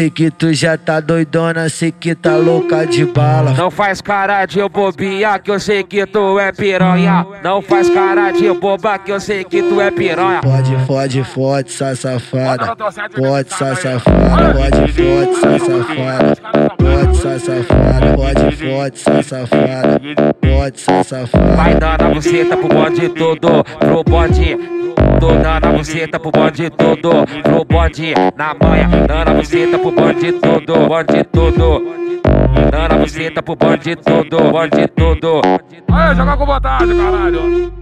Sei que tu já tá doidona, sei que tá louca de bala. Não faz cara de bobinha que eu sei que tu é piranha. Não faz cara de boba que eu sei que tu é piranha. Pode, fode, fode, sa safada. Pode, sa safada. Pode, fode, sa safada. Pode, sa safada. Pode, fode, sa safada. Pode, sa safada. Vai dando a buceta pro bonde todo, pro bonde. Dando a buceta pro bonde todo, pro bonde na manha. Dando a buceta pro bonde todo, bonde todo. Dando a buceta pro bonde todo, bonde todo. Aí, joga com vontade, caralho.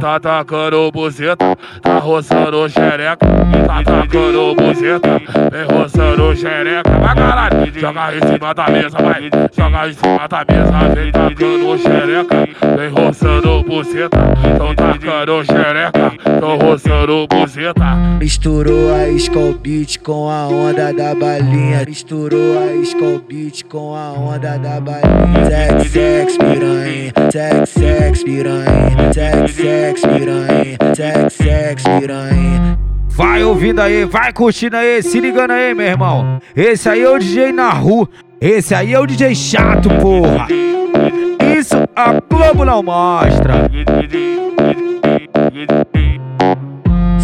Tá tacando buceta, tá roçando xereca. Tá tacando buceta, vem roçando xereca. Vai caralho, joga em cima da mesa, vai. Joga em cima da mesa, vem tacando xereca. Vem roçando buceta, tão tacando xereca. Tão roçando buceta. Misturou a Beat com a onda da balinha. Misturou a Beat com a onda da balinha. Sex, sex, piranha. Sex, sex, piranha. Sex, sex, piranha. Sex, sex, piranha. Vai ouvindo aí, vai curtindo aí, se ligando aí, meu irmão. Esse aí é o DJ na rua. Esse aí é o DJ chato, porra. Isso a Globo não mostra.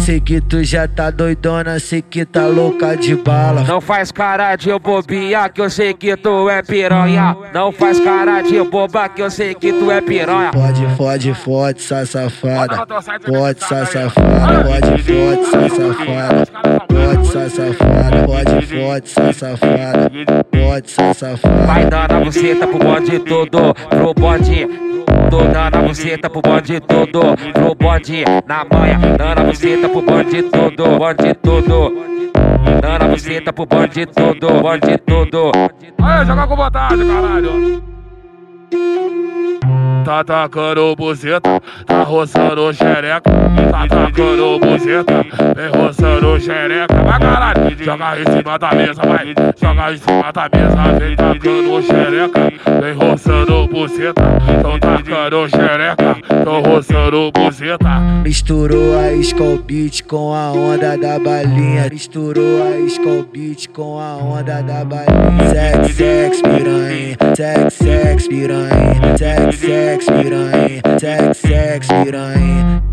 Sei que tu já tá doidona, sei que tá louca de bala. Não faz cara de bobinha que eu sei que tu é piranha. Não faz cara de boba que eu sei que tu é piranha. Pode, fode, fode, sa safada. Pode, sa safada. Pode, fode, sa safada. Pode, sa safada. Pode, fode, sa safada. Pode, sa safada. Vai dando a buceta pro bonde todo, pro bonde. Tô dando a buceta pro bonde todo, pro bonde na manha. Dando a buceta pro bonde todo, bonde todo. Dando a buceta pro bonde todo, bonde todo. Aí, joga com vontade, caralho. Tá tacando buceta, tá roçando xereca. Tá tacando buceta, vem roçando xereca. Vai caralho, joga em cima da mesa, vai. Joga em cima da mesa, vem tacando xereca. Vem roçando buceta, tão tacando xereca. Tão roçando buceta. Misturou a Skull com a onda da balinha. Misturou a Skull com a onda da balinha. Sex, sex, piranha. Sex, sex, piranha. Sex, sex, piranha. Sex, sex, piranha.